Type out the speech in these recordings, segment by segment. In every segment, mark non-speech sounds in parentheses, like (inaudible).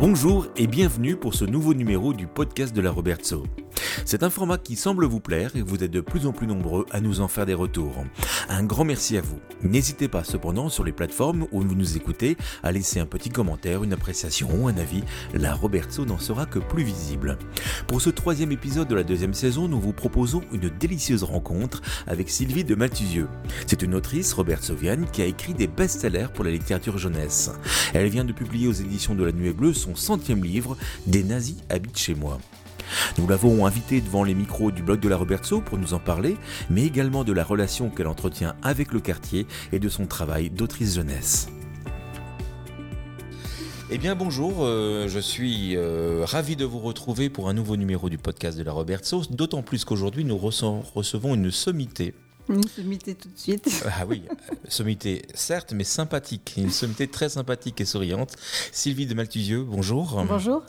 Bonjour et bienvenue pour ce nouveau numéro du podcast de la Robertso. C'est un format qui semble vous plaire et vous êtes de plus en plus nombreux à nous en faire des retours. Un grand merci à vous. N'hésitez pas cependant sur les plateformes où vous nous écoutez à laisser un petit commentaire, une appréciation ou un avis. La Robertso n'en sera que plus visible. Pour ce troisième épisode de la deuxième saison, nous vous proposons une délicieuse rencontre avec Sylvie de Malthusieux. C'est une autrice, Robert Sovian, qui a écrit des best-sellers pour la littérature jeunesse. Elle vient de publier aux éditions de la Nuée Bleue son centième livre, Des nazis habitent chez moi. Nous l'avons invitée devant les micros du blog de la Robertso pour nous en parler, mais également de la relation qu'elle entretient avec le quartier et de son travail d'autrice jeunesse. Eh bien bonjour, euh, je suis euh, ravi de vous retrouver pour un nouveau numéro du podcast de la Robertso, d'autant plus qu'aujourd'hui nous rece- recevons une sommité. Une sommité tout de suite. Ah oui, euh, sommité certes, mais sympathique, une sommité très sympathique et souriante. Sylvie de Malthusieux, bonjour. Bonjour.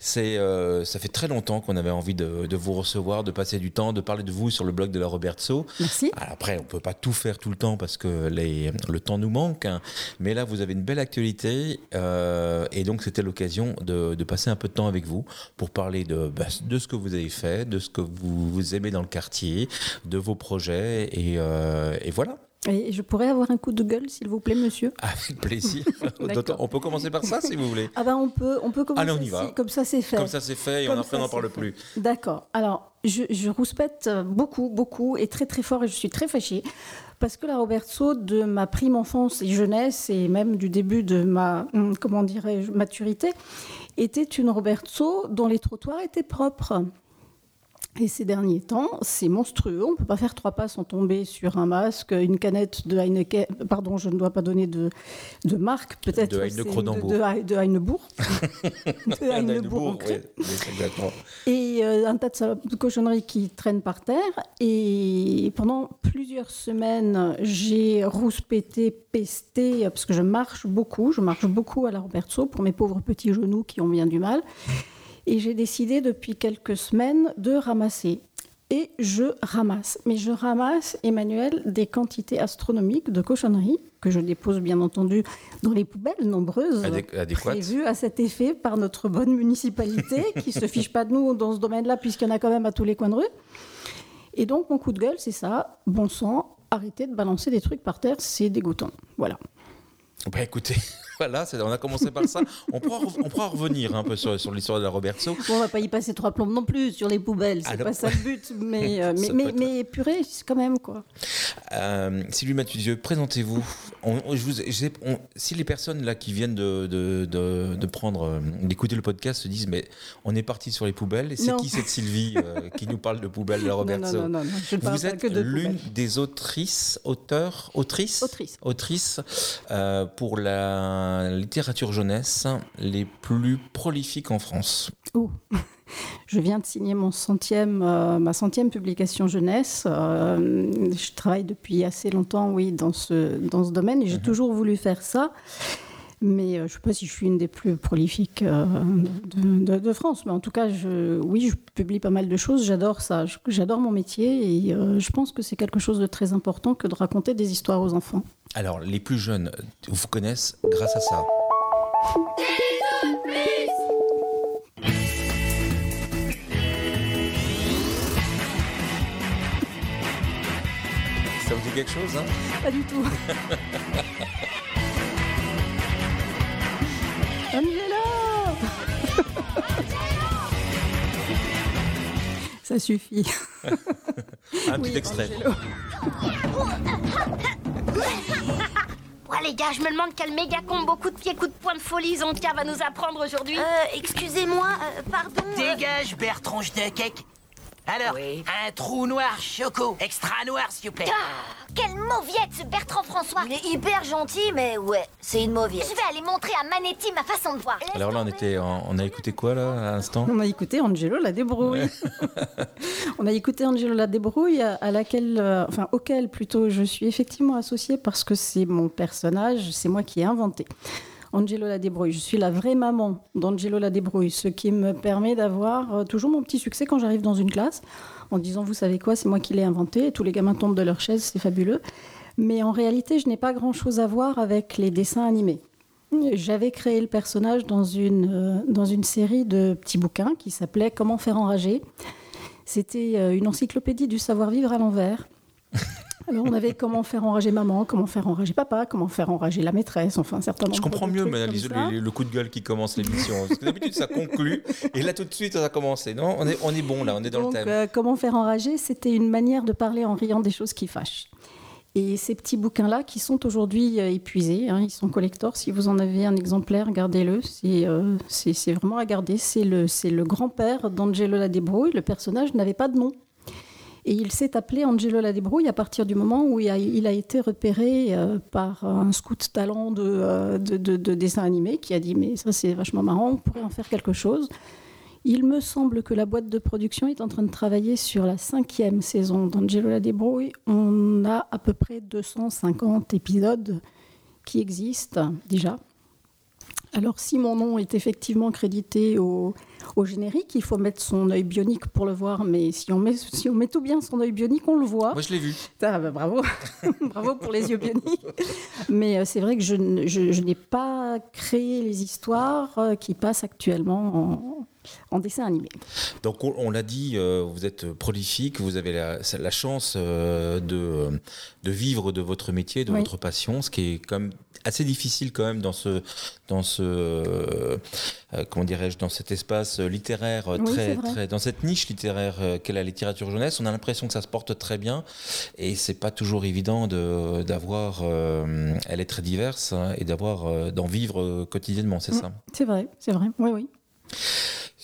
C'est, euh, ça fait très longtemps qu'on avait envie de, de vous recevoir, de passer du temps, de parler de vous sur le blog de la Robertso. Merci. Alors après, on peut pas tout faire tout le temps parce que les, le temps nous manque. hein. Mais là, vous avez une belle actualité euh, et donc c'était l'occasion de, de passer un peu de temps avec vous pour parler de, bah, de ce que vous avez fait, de ce que vous, vous aimez dans le quartier, de vos projets et, euh, et voilà. Et je pourrais avoir un coup de gueule, s'il vous plaît, monsieur? Avec plaisir. (laughs) On peut commencer par ça si vous voulez. Ah ben on peut, on peut commencer. Allez, on y va. Comme ça, c'est fait. Comme ça c'est fait et Comme on après on n'en parle plus. D'accord. Alors, je, je rouspète beaucoup, beaucoup, et très, très fort, et je suis très fâchée. Parce que la Robertso, de ma prime enfance et jeunesse, et même du début de ma, hum, comment dirais-je, maturité, était une Robertso dont les trottoirs étaient propres. Et ces derniers temps, c'est monstrueux. On ne peut pas faire trois pas sans tomber sur un masque, une canette de Heineken. Pardon, je ne dois pas donner de, de marque, peut-être. De Heine c'est Cronenbourg. De, de, de Heinebourg. (laughs) de Heinebourg oui, exactement. et euh, un tas de, de cochonneries qui traînent par terre. Et pendant plusieurs semaines, j'ai rouspété, pesté, parce que je marche beaucoup. Je marche beaucoup à la Robertso pour mes pauvres petits genoux qui ont bien du mal. Et j'ai décidé depuis quelques semaines de ramasser. Et je ramasse. Mais je ramasse, Emmanuel, des quantités astronomiques de cochonneries que je dépose bien entendu dans les poubelles nombreuses Adé- adéquate. prévues à cet effet par notre bonne municipalité (laughs) qui se fiche pas de nous dans ce domaine-là puisqu'il y en a quand même à tous les coins de rue. Et donc mon coup de gueule, c'est ça. Bon sang, arrêtez de balancer des trucs par terre, c'est dégoûtant. Voilà. Bah écoutez, voilà, on a commencé par ça. On pourra, on pourra revenir un peu sur, sur l'histoire de la Robertso. Bon, on va pas y passer trois plombes non plus sur les poubelles, c'est Ah pas ça le but. Mais, (laughs) euh, mais, mais, peut être- mais purée, quand même quoi. Euh, Sylvie Mathusieux, présentez-vous. Si les personnes là qui viennent de, de, de- de prendre, euh, d'écouter le podcast se disent mais on est parti sur les poubelles, c'est qui cette Sylvie euh, qui nous parle de poubelles de la (laughs) Non, non, Robertso non, non, non, je ne parle Vous êtes que de l'une des autrices, auteurs, autrices, Autrice. autrices, pour la littérature jeunesse les plus prolifiques en France. Oh. (laughs) Je viens de signer mon centième, euh, ma centième publication jeunesse. Euh, je travaille depuis assez longtemps, oui, dans ce, dans ce domaine et j'ai toujours voulu faire ça. Mais euh, je ne sais pas si je suis une des plus prolifiques euh, de, de- de France. Mais en tout cas, je, oui, je publie pas mal de choses. J'adore ça. J'adore mon métier et euh, je pense que c'est quelque chose de très important que de raconter des histoires aux enfants. Alors, les plus jeunes vous connaissent grâce à ça. Ça vous dit quelque chose, hein? Pas du tout. (laughs) Angela Ça suffit. (laughs) Un petit Oui, extrait. Angelo. Ouais les gars, je me demande quel méga con beaucoup de pieds, coups de poing de folie Zontia va nous apprendre aujourd'hui. Euh, excusez-moi, euh, pardon. euh, Dégage, Bertrand de cake. Alors, un trou noir choco, extra noir s'il vous plaît. ah, quelle mauviette ce Bertrand François. Il est hyper gentil, mais ouais, c'est une mauviette. Je vais aller montrer à Manetti ma façon de voir. Alors là, on, était, en- on a écouté quoi, là, à l'instant On a écouté Angelo la débrouille. (laughs) On a écouté Angelo la débrouille à, à laquelle, euh, enfin auquel plutôt je suis effectivement associée parce que c'est mon personnage, c'est moi qui ai inventé. Angelo la débrouille, je suis la vraie maman d'Angelo la débrouille, ce qui me permet d'avoir euh, toujours mon petit succès quand j'arrive dans une classe en disant vous savez quoi, c'est moi qui l'ai inventé, et tous les gamins tombent de leur chaise, c'est fabuleux. Mais en réalité, je n'ai pas grand-chose à voir avec les dessins animés. J'avais créé le personnage dans une, euh, dans une série de petits bouquins qui s'appelait Comment faire enrager. C'était euh, une encyclopédie du savoir-vivre à l'envers. Alors, on avait comment faire enrager maman, comment faire enrager papa, comment faire enrager la maîtresse, enfin, certainement. Je comprends mieux, madame le, le coup de gueule qui commence l'émission. Parce que d'habitude, ça conclut, et là, tout de suite, ça a commencé. Non, on est, on est bon, là, on est dans Donc, le thème. euh, comment faire enrager, c'était une manière de parler en riant des choses qui fâchent. Et ces petits bouquins-là, qui sont aujourd'hui euh, épuisés, hein, ils sont collectors. Si vous en avez un exemplaire, gardez-le. C'est euh, c'est- c'est vraiment à garder. C'est le, c'est le grand-père d'Angelo Ladebrouille. Le personnage n'avait pas de nom. Et il s'est appelé Angelo Ladebrouille à partir du moment où il a, été repéré euh, par un scout talent euh, de- de dessin animé qui a dit Mais ça, c'est vachement marrant, on pourrait en faire quelque chose. Il me semble que la boîte de production est en train de travailler sur la cinquième saison d'Angelo La Débrouille. On a à peu près 250 épisodes qui existent déjà. Alors si mon nom est effectivement crédité au, au générique, il faut mettre son œil bionique pour le voir, mais si on met, si on met tout bien son œil bionique, on le voit. Moi, je l'ai vu. Ah, bah, bravo, (laughs) bravo pour les yeux bioniques. Mais euh, c'est vrai que je, ne- je- je n'ai pas créé les histoires euh, qui passent actuellement en, en dessin animé. Donc, on, on l'a dit, euh, vous êtes prolifique, vous avez la, la chance euh, de, de vivre de votre métier, de Oui. votre passion, ce qui est quand même assez difficile quand même dans ce, dans ce, euh, comment dirais-je, dans cet espace littéraire Oui, très, dans cette niche littéraire qu'est la littérature jeunesse. On a l'impression que ça se porte très bien et c'est pas toujours évident de, d'avoir, elle est très diverse hein, et d'avoir, d'en vivre quotidiennement, c'est Mm. ça? C'est vrai, c'est vrai, oui, oui.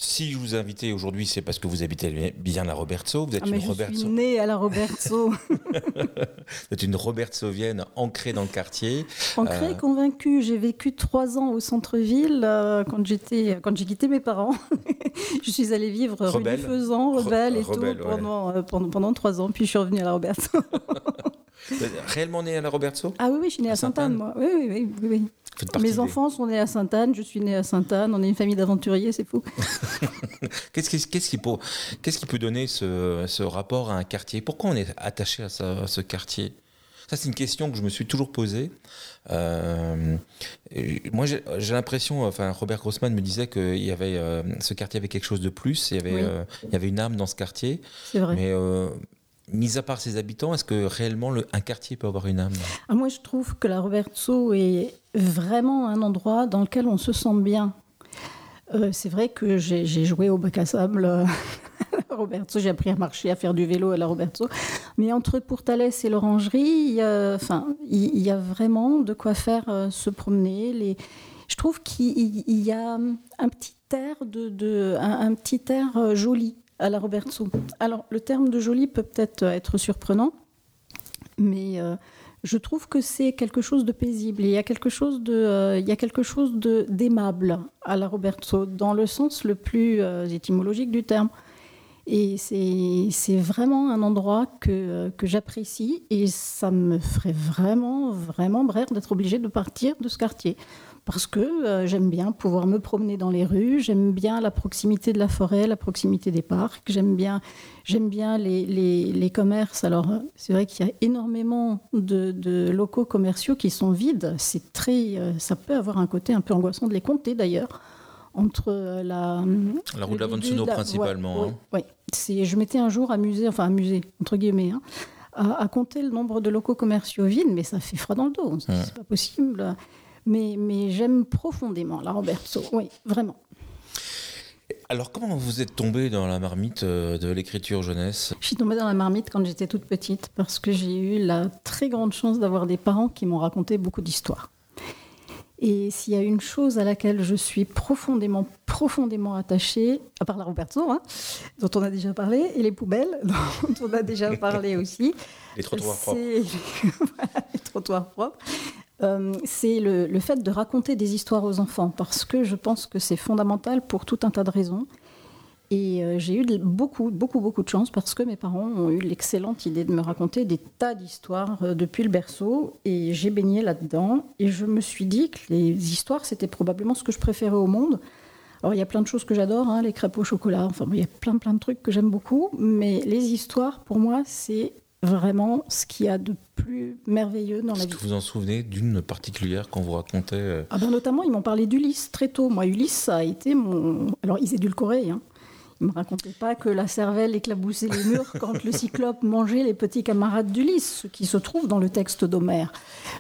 Si je vous ai invité aujourd'hui, c'est parce que vous habitez bien la Robertso. Vous êtes Ah, mais une je Robertso. suis née à la Roberto, (laughs) Vous êtes une Robertsovienne ancrée dans le quartier. ancrée, Euh. convaincue. J'ai vécu trois ans au centre-ville euh, quand j'étais, quand j'ai quitté mes parents. (laughs) je suis allée vivre rue Rebelle. du Faisan, Re- rebelle et rebelle, tout ouais. pendant, euh, pendant, pendant trois ans. Puis je suis revenue à la (laughs) êtes réellement né à la Robertso ah oui, oui, je suis née À à Sainte-Anne, moi. Oui, oui, oui. oui, oui. Mes des- enfants sont nés à Sainte-Anne, je suis née à Sainte-Anne. On est une famille d'aventuriers, c'est fou. (laughs) Qu'est-ce qui, qu'est-ce qui peut, qu'est-ce qui peut donner ce, ce rapport à un quartier? Pourquoi on est attaché à, ça- à ce quartier? Ça, c'est une question que je me suis toujours posée. Euh, moi, j'ai, j'ai l'impression, enfin, Robert Grossman me disait que il y avait, euh, ce quartier avait quelque chose de plus. Il y avait, Oui. euh, il y avait une âme dans ce quartier. C'est vrai. Mais mis à part ses habitants, est-ce que réellement le, un quartier peut avoir une âme? Ah, moi, je trouve que la Roberto est vraiment un endroit dans lequel on se sent bien. Euh, c'est vrai que j'ai joué au bac à sable euh, à (laughs) Roberto, j'ai appris à marcher, à faire du vélo à la Roberto. Mais entre Pourtalès et l'Orangerie, il y a- enfin, il y, a vraiment de quoi faire euh, se promener. Les... Je trouve qu'il il y a un petit air, de, un, petit air euh, joli à la Roberto. Alors, le terme de joli peut peut-être être surprenant, mais je trouve que c'est quelque chose de paisible. Il y a quelque chose de, euh, il y a quelque chose de d'aimable à la Roberto, dans le sens le plus euh, étymologique du terme. Et c'est vraiment un endroit que, que j'apprécie et ça me ferait vraiment, vraiment brère d'être obligée de partir de ce quartier. Parce que euh, j'aime bien pouvoir me promener dans les rues, j'aime bien la proximité de la forêt, la proximité des parcs, j'aime bien, j'aime bien les, les, les commerces. Alors, c'est vrai qu'il y a énormément de, de locaux commerciaux qui sont vides. C'est très, euh, ça peut avoir un côté un peu angoissant de les compter d'ailleurs. Entre euh, la, La route de la la- principalement. ouais, hein. oui, oui. C'est- Je m'étais un jour amusée, enfin amusée, entre guillemets, hein, à, à compter le nombre de locaux commerciaux vides, mais ça fait froid dans le dos. Ouais. c'est pas possible. Mais, mais j'aime profondément la Roberto, oui, vraiment. Alors, comment vous êtes tombé dans la marmite euh, de l'écriture jeunesse? Je suis tombée dans la marmite quand j'étais toute petite parce que j'ai eu la très grande chance d'avoir des parents qui m'ont raconté beaucoup d'histoires. Et s'il y a une chose à laquelle je suis profondément, profondément attachée, à part la Roberto, hein, dont on a déjà parlé, et les poubelles, (laughs) dont on a déjà parlé aussi, Les trottoirs propres. (laughs) Voilà, les trottoirs propres. Euh, c'est le, le fait de raconter des histoires aux enfants, parce que je pense que c'est fondamental pour tout un tas de raisons. Et euh, j'ai eu de- beaucoup, beaucoup, beaucoup de chance parce que mes parents ont eu l'excellente idée de me raconter des tas d'histoires euh, depuis le berceau. Et j'ai baigné là-dedans. Et je me suis dit que les histoires, c'était probablement ce que je préférais au monde. Alors, il y a plein de choses que j'adore, hein, les crêpes au chocolat. Enfin, il y a plein, plein de trucs que j'aime beaucoup. Mais les histoires, pour moi, c'est vraiment ce qu'il y a de plus merveilleux dans la Est-ce vie. que vous vous en souvenez d'une particulière qu'on vous racontait euh, Ah ben notamment, ils m'ont parlé d'Ulysse très tôt. Moi, Ulysse, ça a été mon. Alors, ils édulcoraient. Hein. Ils me racontaient pas que la cervelle éclaboussait les murs (laughs) quand le cyclope mangeait les petits camarades d'Ulysse, ce qui se trouve dans le texte d'Homère.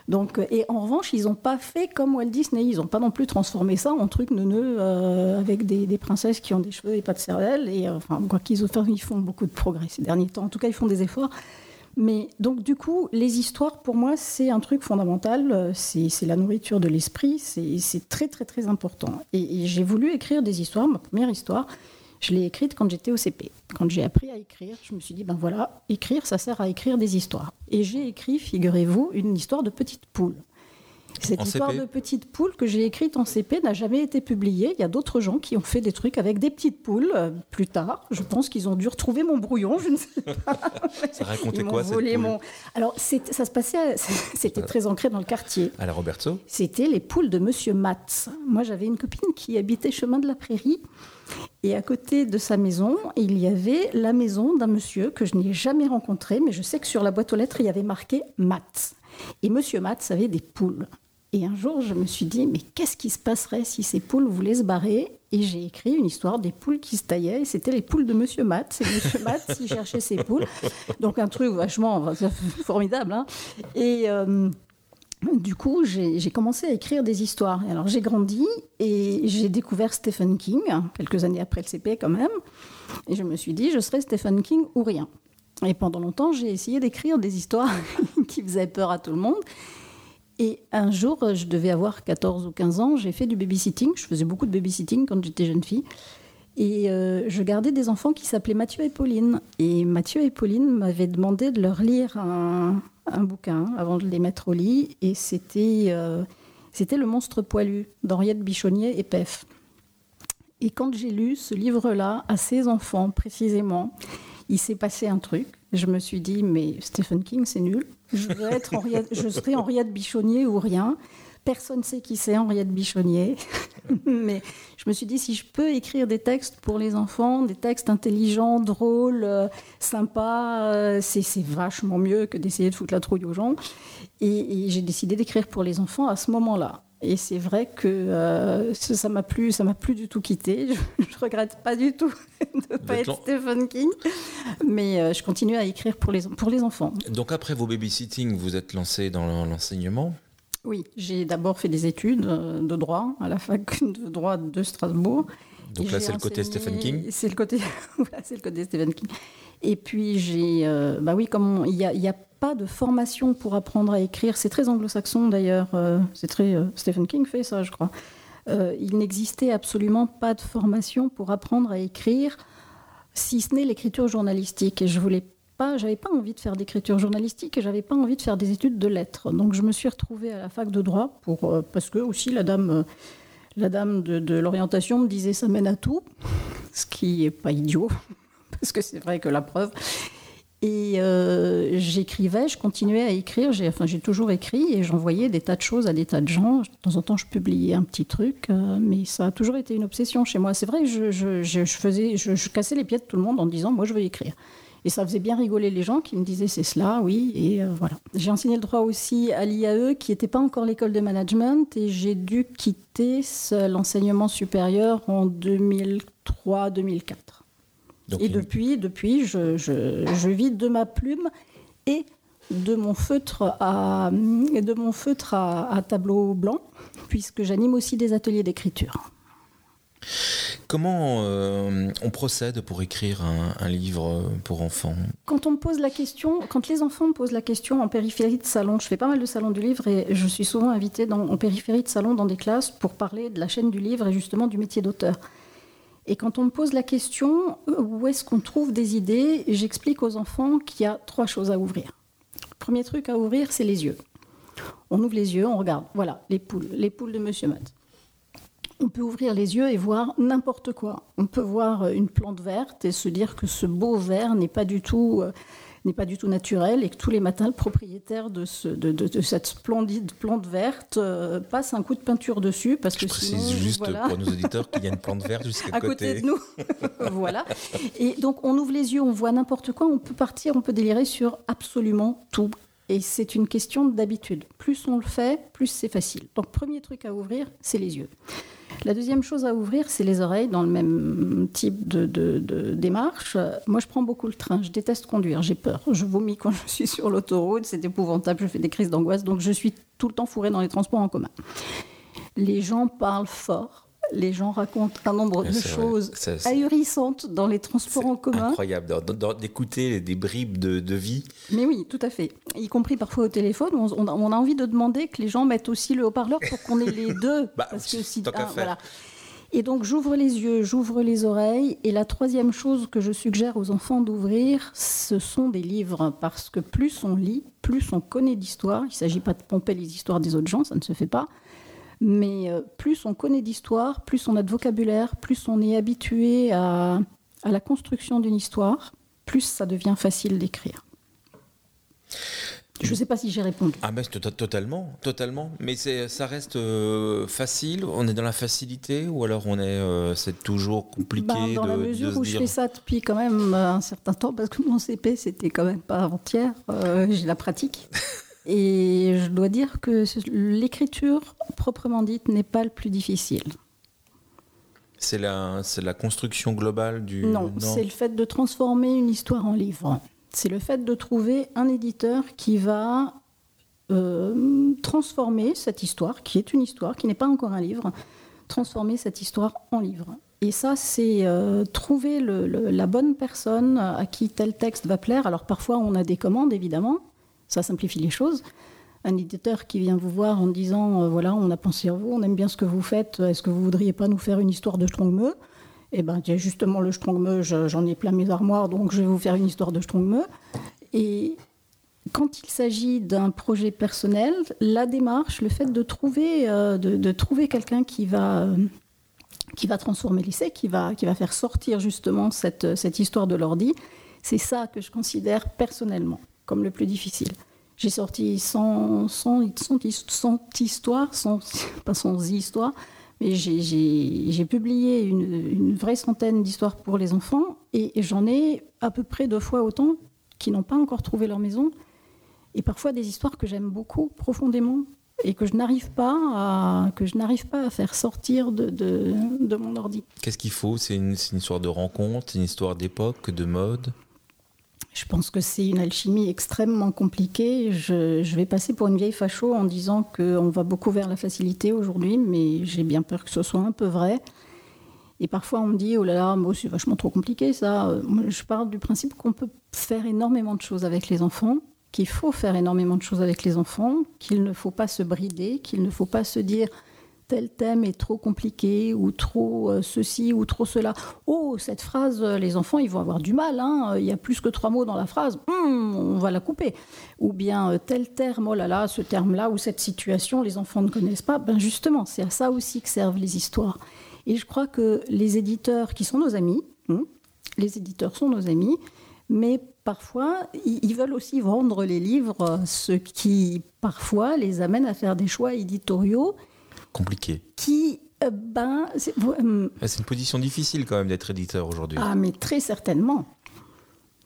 Donc, euh, et en revanche, ils n'ont pas fait comme Walt Disney. Ils n'ont pas non plus transformé ça en truc neuneux euh, avec des, des princesses qui ont des cheveux et pas de cervelle. Et enfin, quoi qu'ils enfin, ils font beaucoup de progrès ces derniers temps. En tout cas, ils font des efforts. Mais donc du coup, les histoires, pour moi, c'est un truc fondamental. Euh, C'est la nourriture de l'esprit. C'est très très très important. Et j'ai voulu écrire des histoires. Ma première histoire, je l'ai écrite quand j'étais au CP. Quand j'ai appris à écrire, je me suis dit ben voilà, écrire, ça sert à écrire des histoires. Et j'ai écrit, figurez-vous, une histoire de petite poule. Cette En histoire CP? de petite poule que j'ai écrite en CP n'a jamais été publiée. Il y a d'autres gens qui ont fait des trucs avec des petites poules euh, plus tard. Je pense qu'ils ont dû retrouver mon brouillon, je ne sais pas. (laughs) Ça racontait Ils quoi cette volé poule mon. Alors, ça se passait, à- (laughs) c'était très ancré dans le quartier. À la Roberto C'était les poules de Monsieur Matz. Moi, j'avais une copine qui habitait chemin de la Prairie. Et à côté de sa maison, il y avait la maison d'un monsieur que je n'ai jamais rencontré, mais je sais que sur la boîte aux lettres, il y avait marqué Matz. Et Monsieur Matz avait des poules. Et un jour, je me suis dit, mais qu'est-ce qui se passerait si ces poules voulaient se barrer? Et j'ai écrit une histoire des poules qui se taillaient. Et c'était les poules de Monsieur Matz. Et Monsieur (laughs) Matz, il cherchait ses poules. Donc un truc vachement (laughs) formidable. hein. Et... euh, du coup, j'ai j'ai commencé à écrire des histoires. Et Alors, j'ai grandi et j'ai découvert Stephen King, quelques années après le CP quand même. Et je me suis dit, je serai Stephen King ou rien. Et pendant longtemps, j'ai essayé d'écrire des histoires (laughs) qui faisaient peur à tout le monde. Et un jour, je devais avoir 14 ou 15 ans, j'ai fait du babysitting. Je faisais beaucoup de babysitting quand j'étais jeune fille. Et euh, je gardais des enfants qui s'appelaient Mathieu et Pauline. Et Mathieu et Pauline m'avaient demandé de leur lire un, un bouquin avant de les mettre au lit. Et c'était euh, c'était Le monstre poilu d'Henriette Bichonnier et Pef. Et quand j'ai lu ce livre-là à ces enfants précisément, il s'est passé un truc. Je me suis dit, mais Stephen King, c'est nul. Je, Henriette, serai Henriette Bichonnier ou rien. Personne ne sait qui c'est Henriette Bichonnier. (laughs) mais je me suis dit, si je peux écrire des textes pour les enfants, des textes intelligents, drôles, euh, sympas, euh, c'est vachement mieux que d'essayer de foutre la trouille aux gens. Et j'ai décidé d'écrire pour les enfants à ce moment-là. Et c'est vrai que euh, ça m'a plus, ça m'a plus du tout quitté. (laughs) Je, je regrette pas du tout (laughs) de ne pas être. Stephen King, mais euh, je continue à écrire pour les pour les enfants. Donc après vos babysitting, vous êtes lancé dans l'enseignement Oui, j'ai d'abord fait des études euh, de droit à la fac de droit de Strasbourg. Donc Et là, c'est le côté Stephen King C'est le côté, (laughs) voilà, c'est le côté Stephen King. Et puis j'ai, euh, bah oui, comme il n'y a, y a pas de formation pour apprendre à écrire, c'est très anglo-saxon d'ailleurs. euh, c'est très euh, Stephen King fait ça, je crois. Euh, il n'existait absolument pas de formation pour apprendre à écrire, si ce n'est l'écriture journalistique. Et je voulais pas, j'avais pas envie de faire d'écriture journalistique et j'avais pas envie de faire des études de lettres. Donc je me suis retrouvée à la fac de droit pour, parce que aussi la dame. la dame de, de l'orientation me disait ça mène à tout, (laughs) ce qui est pas idiot, parce que c'est vrai que la preuve. Et euh, j'écrivais, je continuais à écrire, j'ai toujours écrit et j'envoyais des tas de choses à des tas de gens. De temps en temps, je publiais un petit truc, euh, mais ça a toujours été une obsession chez moi. C'est vrai que je, faisais, je, cassais les pieds de tout le monde en disant moi je veux écrire. Et ça faisait bien rigoler les gens qui me disaient c'est cela, oui, et euh, voilà. J'ai enseigné le droit aussi à l'IAE, qui n'était pas encore l'école de management, et j'ai dû quitter l'enseignement supérieur en 2003-2004. Donc, Et il- depuis, depuis je, je- je vis de ma plume et de mon feutre à, de mon feutre à, à tableau blanc, puisque j'anime aussi des ateliers d'écriture. Comment euh, on procède pour écrire un, un livre pour enfants? Quand on me pose la question, quand les enfants me posent la question en périphérie de salon, je fais pas mal de salons du livre et je suis souvent invitée dans, en périphérie de salon dans des classes pour parler de la chaîne du livre et justement du métier d'auteur. Et quand on me pose la question euh, où est-ce qu'on trouve des idées, j'explique aux enfants qu'il y a trois choses à ouvrir. Premier truc à ouvrir, c'est les yeux. On ouvre les yeux, on regarde. Voilà, les poules, les poules de Monsieur Matt. On peut ouvrir les yeux et voir n'importe quoi. On peut voir une plante verte et se dire que ce beau vert n'est pas du tout euh, n'est pas du tout naturel et que tous les matins, le propriétaire de, ce, de, de, cette splendide plante verte euh, passe un coup de peinture dessus. Parce Je que précise sinon, juste voilà. pour nos auditeurs qu'il y a une plante verte jusqu'à à côté de nous. (laughs) voilà. Et donc, on ouvre les yeux, on voit n'importe quoi, on peut partir, on peut délirer sur absolument tout. Et c'est une question d'habitude. Plus on le fait, plus c'est facile. Donc, premier truc à ouvrir, c'est les yeux. La deuxième chose à ouvrir, c'est les oreilles, dans le même type de, démarche. Moi, je prends beaucoup le train. Je déteste conduire. J'ai peur. Je vomis quand je suis sur l'autoroute. C'est épouvantable. Je fais des crises d'angoisse. Donc, je suis tout le temps fourrée dans les transports en commun. Les gens parlent fort. Les gens racontent un nombre de choses Ça, ahurissantes dans les transports en commun. Incroyable d'écouter des bribes de, de vie. Mais oui, tout à fait. Y compris parfois au téléphone, on, on a, envie de demander que les gens mettent aussi le haut-parleur pour qu'on ait les (laughs) deux. Bah, parce que si, qu'à faire. Et donc j'ouvre les yeux, j'ouvre les oreilles. Et la troisième chose que je suggère aux enfants d'ouvrir, ce sont des livres. Parce que plus on lit, plus on connaît d'histoire. Il ne s'agit pas de pomper les histoires des autres gens, ça ne se fait pas. Mais euh, plus on connaît d'histoire, plus on a de vocabulaire, plus on est habitué à, à la construction d'une histoire, plus ça devient facile d'écrire. Je ne sais pas si j'ai répondu. Ah ben to- totalement, totalement. Mais ça reste euh, facile? On est dans la facilité ou alors on est, euh, c'est toujours compliqué Ben, dans de, la mesure où dire. je fais ça depuis quand même un certain temps, parce que mon CP, c'était quand même pas avant-hier, euh, j'ai la pratique. (laughs) Et je dois dire que l'écriture, proprement dite, n'est pas le plus difficile. C'est la, construction globale du. Non, c'est le fait de transformer une histoire en livre. C'est le fait de trouver un éditeur qui va euh, transformer cette histoire, qui est une histoire, qui n'est pas encore un livre, transformer cette histoire en livre. Et ça, c'est euh, trouver le- le- la bonne personne à qui tel texte va plaire. Alors parfois, on a des commandes, évidemment, ça simplifie les choses. Un éditeur qui vient vous voir en disant, euh, voilà, on a pensé à vous, on aime bien ce que vous faites, est-ce que vous voudriez pas nous faire une histoire de Strongmeu eh ben, tiens, justement, le Strongmeu, je- j'en ai plein mes armoires, donc je vais vous faire une histoire de Strongmeu. Et quand il s'agit d'un projet personnel, la démarche, le fait de trouver, euh, de trouver quelqu'un qui va, euh, qui va transformer l'essai, qui va, qui va faire sortir justement cette, cette histoire de l'ordi, c'est ça que je considère personnellement comme le plus difficile. J'ai sorti 100, 100, 100 histoires, 100, (laughs) pas 100 histoires, mais j'ai- publié une, vraie centaine d'histoires pour les enfants et, j'en ai à peu près deux fois autant qui n'ont pas encore trouvé leur maison et parfois des histoires que j'aime beaucoup profondément et que je n'arrive pas à que je n'arrive pas à faire sortir de, de, de mon ordi. Qu'est-ce qu'il faut? C'est une histoire de rencontre, une histoire d'époque, de mode? Je pense que c'est une alchimie extrêmement compliquée. Je, vais passer pour une vieille facho en disant qu'on va beaucoup vers la facilité aujourd'hui, mais j'ai bien peur que ce soit un peu vrai. Et parfois on me dit, oh là là, moi, c'est vachement trop compliqué ça. Euh, Je parle du principe qu'on peut faire énormément de choses avec les enfants, qu'il faut faire énormément de choses avec les enfants, qu'il ne faut pas se brider, qu'il ne faut pas se dire tel thème est trop compliqué ou trop euh, ceci ou trop cela. Oh, cette phrase, euh, les enfants, ils vont avoir du mal. hein. Il y a plus que trois mots dans la phrase. Hum, on va la couper. Ou bien euh, tel terme, oh là là, ce terme-là ou cette situation, les enfants ne connaissent pas. Ben justement, c'est à ça aussi que servent les histoires. Et je crois que les éditeurs, qui sont nos amis, hein, les éditeurs sont nos amis, mais parfois, ils veulent aussi vendre les livres, ce qui parfois les amène à faire des choix éditoriaux Compliqué. qui, euh, ben, c'est- euh, C'est une position difficile quand même d'être éditeur aujourd'hui. ah, mais très certainement.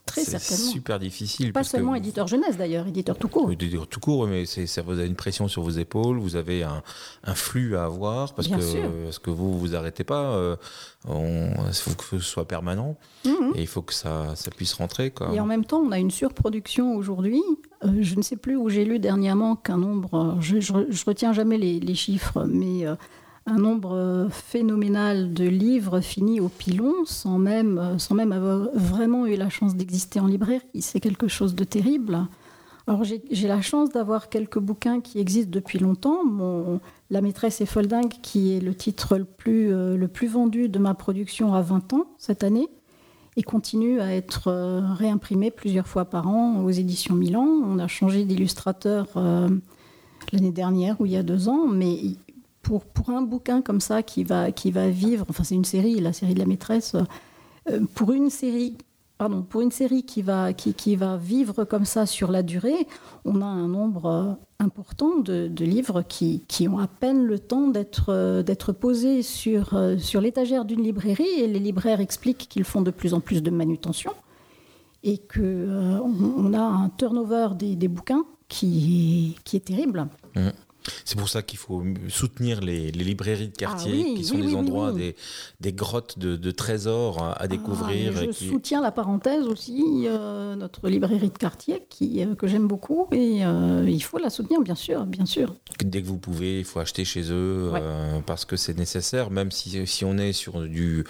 Très c'est certainement. super difficile. Pas seulement vous- éditeur jeunesse d'ailleurs, éditeur tout court. Dire tout court, mais c'est, ça vous avez une pression sur vos épaules, vous avez un, un flux à avoir parce Bien que, sûr. parce que vous vous arrêtez pas. euh, on- il faut que ce soit permanent Mhm. et il faut que ça, ça puisse rentrer. Quoi. Et en même temps, on a une surproduction aujourd'hui. Euh, je ne sais plus où j'ai lu dernièrement qu'un nombre, euh, je, retiens jamais les, chiffres, mais euh, un nombre phénoménal de livres finis au pilon sans même, avoir vraiment eu la chance d'exister en librairie. C'est quelque chose de terrible. Alors j'ai la chance d'avoir quelques bouquins qui existent depuis longtemps. La maîtresse est folle dingue, qui est le titre le plus, le plus vendu de ma production à 20 ans cette année et continue à être euh, réimprimé plusieurs fois par an aux éditions Milan. On a changé d'illustrateur euh, l'année dernière ou il y a deux ans, mais pour, pour un bouquin comme ça qui va, qui va vivre, enfin c'est une série, la série de la maîtresse, euh, pour une série pardon, pour une série qui va, qui, qui, va vivre comme ça sur la durée, on a un nombre euh, important de, livres qui, qui, ont à peine le temps d'être euh, posés sur, euh, sur l'étagère d'une librairie et les libraires expliquent qu'ils font de plus en plus de manutention et qu'on on a un turnover des, des bouquins qui, qui est terrible. Mmh. C'est pour ça qu'il faut soutenir les, les, librairies de quartier, ah oui, qui sont oui, des oui, endroits, Des, des, grottes de, de, trésors à découvrir. Ah, je qui... soutiens la parenthèse aussi, euh, notre librairie de quartier, qui, euh, que j'aime beaucoup, et euh, il faut la soutenir, bien sûr, bien sûr. Dès que vous pouvez, il faut acheter chez eux, parce que c'est nécessaire, même si, si on est sur du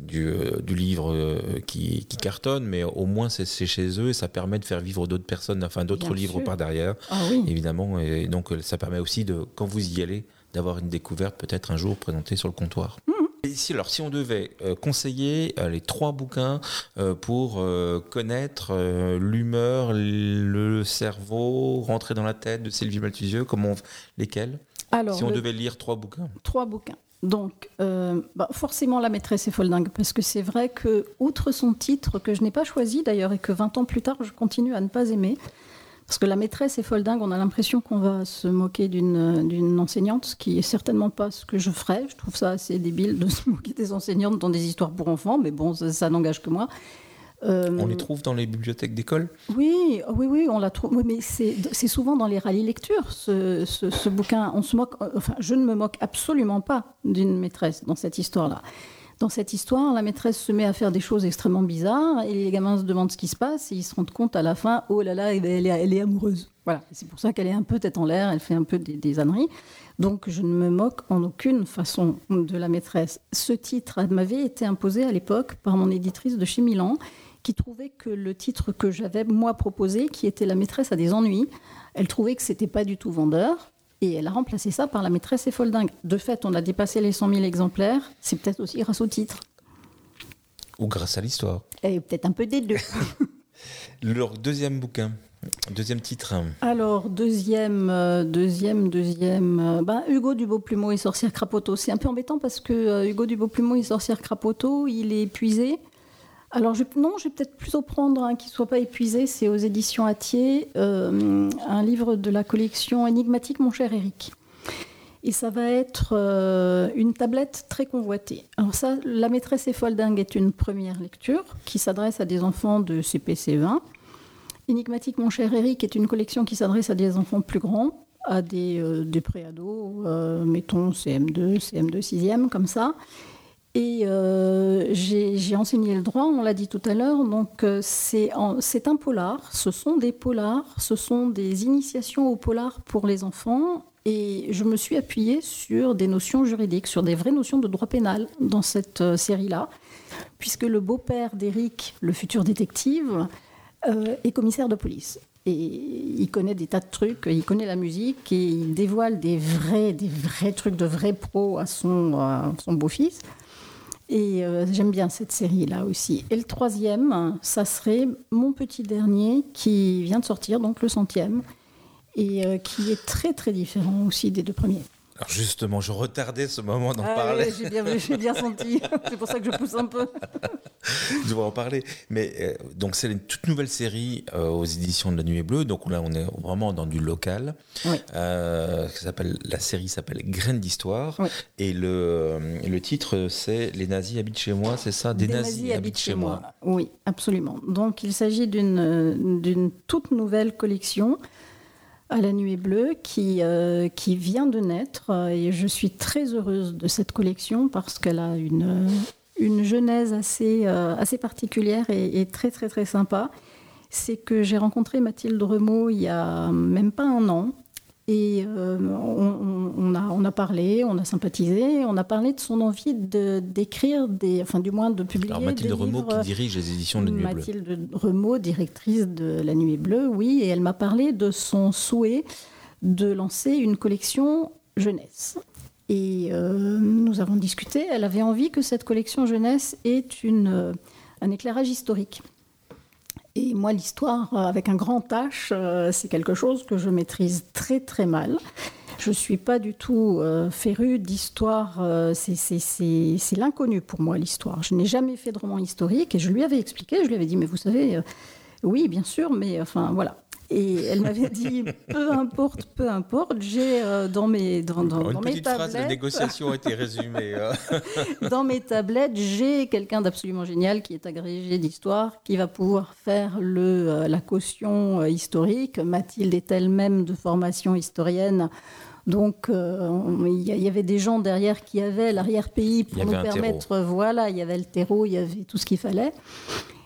du, euh, du livre euh, qui, qui, cartonne, mais au moins c'est chez eux et ça permet de faire vivre d'autres personnes, enfin d'autres livres sûr. par derrière, ah, oui. évidemment. Et donc ça permet aussi, de, quand vous y allez, d'avoir une découverte peut-être un jour présentée sur le comptoir. Mmh. Et ici, alors, si on devait euh, conseiller euh, les trois bouquins euh, pour connaître l'humeur, le cerveau, rentrer dans la tête de Sylvie Malthusieux, comment on... lesquels? Alors, Si on le... devait lire trois bouquins. Trois bouquins. Donc, euh, bah forcément, La maîtresse est folle dingue, parce que c'est vrai que, outre son titre, que je n'ai pas choisi d'ailleurs, et que 20 ans plus tard, je continue à ne pas aimer, parce que La maîtresse est folle dingue, on a l'impression qu'on va se moquer d'une enseignante, ce qui est certainement pas ce que je ferais. Je trouve ça assez débile de se moquer des enseignantes dans des histoires pour enfants, mais bon, ça, ça n'engage que moi. Euh, on les trouve dans les bibliothèques d'école? Oui, oui, oui, on la trouve. Oui, mais c'est souvent dans les rallyes lecture, ce, ce, ce, bouquin. On se moque, enfin, je ne me moque absolument pas d'une maîtresse dans cette histoire-là. Dans cette histoire, la maîtresse se met à faire des choses extrêmement bizarres et les gamins se demandent ce qui se passe et ils se rendent compte à la fin, oh là là, elle est, elle est amoureuse. Voilà, c'est pour ça qu'elle est un peu tête en l'air, elle fait un peu des, des âneries. Donc je ne me moque en aucune façon de la maîtresse. Ce titre m'avait été imposé à l'époque par mon éditrice de chez Milan qui trouvait que le titre que j'avais moi proposé, qui était La maîtresse a des ennuis, elle trouvait que c'était pas du tout vendeur. Et elle a remplacé ça par La maîtresse est folle dingue. De fait, on a dépassé les 100 000 exemplaires. C'est peut-être aussi grâce au titre. Ou grâce à l'histoire. Et peut-être un peu des deux. (laughs) Leur deuxième bouquin, deuxième titre. Alors, deuxième, euh, deuxième, deuxième. Euh, ben, Hugo du Beau-Plumeau et Sorcière Crapoteau. C'est un peu embêtant parce que euh, Hugo du Beau-Plumeau et Sorcière Crapoteau, il est épuisé. Alors non, je vais peut-être plutôt prendre un qui ne soit pas épuisé, c'est aux éditions Atier, euh, un livre de la collection énigmatique Mon cher Eric. Et ça va être euh, une tablette très convoitée. Alors ça, La maîtresse est folle dingue est une première lecture qui s'adresse à des enfants de CPC20. Énigmatique Mon cher Eric est une collection qui s'adresse à des enfants plus grands, à des, euh, préados, euh, mettons CM2, CM2, 6e, comme ça. Et euh, j'ai enseigné le droit, on l'a dit tout à l'heure, donc euh, c'est un polar, ce sont des polars, ce sont des initiations au polar pour les enfants, et je me suis appuyée sur des notions juridiques, sur des vraies notions de droit pénal dans cette euh, série-là, puisque le beau-père d'Eric, le futur détective, est commissaire de police. Et il connaît des tas de trucs, il connaît la musique et il dévoile des vrais, des vrais trucs de vrais pros à son beau-fils. Et euh, j'aime bien cette série-là aussi. Et le troisième, ça serait mon petit dernier qui vient de sortir, donc le centième, et euh, qui est très très différent aussi des deux premiers. Alors justement, je retardais ce moment d'en ah parler. J'ai bien, bien, senti. (laughs) c'est pour ça que je pousse un peu. je vais en parler. Mais euh, donc c'est une toute nouvelle série euh, aux éditions de la Nuit Bleue. Donc là, on est vraiment dans du local. Oui. Euh, s'appelle, la série s'appelle Graines d'histoire. Oui. Et le, le titre, c'est Les nazis habitent chez moi. C'est ça? Des, Des nazis, nazis, habitent chez moi. moi. Oui, absolument. Donc il s'agit d'une, d'une toute nouvelle collection à la nuée bleue qui, euh, qui vient de naître et je suis très heureuse de cette collection parce qu'elle a une, une genèse assez, euh, assez particulière et, et, très très très sympa. C'est que j'ai rencontré Mathilde Remaud il y a même pas un an et euh, on, on, a, on a parlé, on a sympathisé, on a parlé de son envie d'écrire, des, enfin du moins de publier. Alors Mathilde des Remaud livres, qui dirige les éditions de la Nuit Bleue. Mathilde Remaud, directrice de La Nuit Bleue, oui, et elle m'a parlé de son souhait de lancer une collection jeunesse. Et euh, nous avons discuté, elle avait envie que cette collection jeunesse ait une, euh, un éclairage historique. Et moi, l'histoire avec un grand H, euh, c'est quelque chose que je maîtrise très très mal. Je suis pas du tout euh, férue d'histoire. Euh, c'est l'inconnu pour moi l'histoire. Je n'ai jamais fait de roman historique et je lui avais expliqué. Je lui avais dit mais vous savez, euh, oui bien sûr, mais enfin voilà. Et elle m'avait dit peu importe, peu importe, j'ai euh, dans mes dans, dans, Une dans mes petite phrase, tablettes. négociation a été résumée. euh. (laughs) dans mes tablettes, j'ai quelqu'un d'absolument génial qui est agrégé d'histoire, qui va pouvoir faire le, euh, la caution euh, historique. Mathilde est elle-même de formation historienne. Donc, on- il y, y avait des gens derrière qui avaient l'arrière-pays pour nous permettre. Voilà, il y avait le terreau, il y avait tout ce qu'il fallait.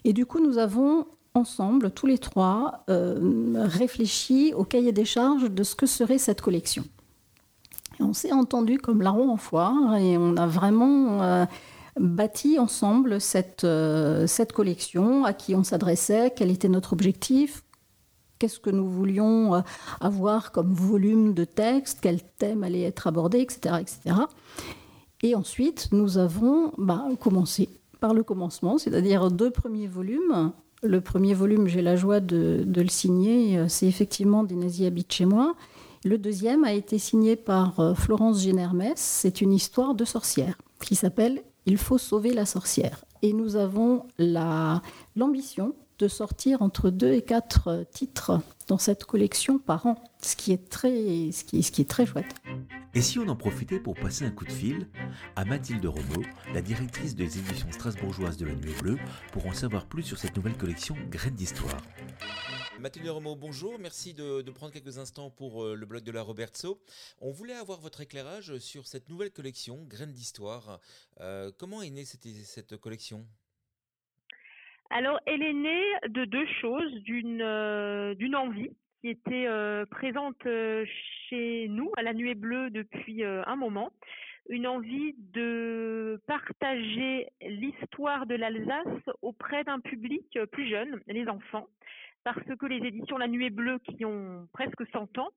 Et du coup, nous avons ensemble, tous les trois, euh, réfléchi au cahier des charges de ce que serait cette collection. On s'est entendu comme larron en foire et on a vraiment euh, bâti ensemble cette, euh, cette collection, à qui on s'adressait, quel était notre objectif, qu'est-ce que nous voulions euh, avoir comme volume de texte, quel thème allait être abordé, etc. etc. Et ensuite, nous avons bah, commencé par le commencement, c'est-à-dire deux premiers volumes. Le premier volume, j'ai la joie de, le signer, euh, c'est effectivement Des nazis habitent chez moi. Le deuxième a été signé par euh, Florence Génermès. C'est une histoire de sorcière qui s'appelle Il faut sauver la sorcière. Et nous avons la- l'ambition de sortir entre deux et quatre euh, titres dans cette collection par an, ce qui est très, ce qui, ce qui est très chouette. Et si on en profitait pour passer un coup de fil à Mathilde Renaud, la directrice des éditions strasbourgeoises de la Nuée Bleue, pour en savoir plus sur cette nouvelle collection Graines d'Histoire. Mathilde Renaud, bonjour, merci de, de prendre quelques instants pour euh, le blog de la Robertso. On voulait avoir votre éclairage sur cette nouvelle collection Graines d'Histoire. Euh, comment est née cette, cette collection? Alors, elle est née de deux choses, d'une euh, d'une envie qui était euh, présente euh, chez nous à la Nuée Bleue depuis euh, un moment, une envie de partager l'histoire de l'Alsace auprès d'un public plus jeune, les enfants, parce que les éditions La Nuée Bleue, qui ont presque 100 ans,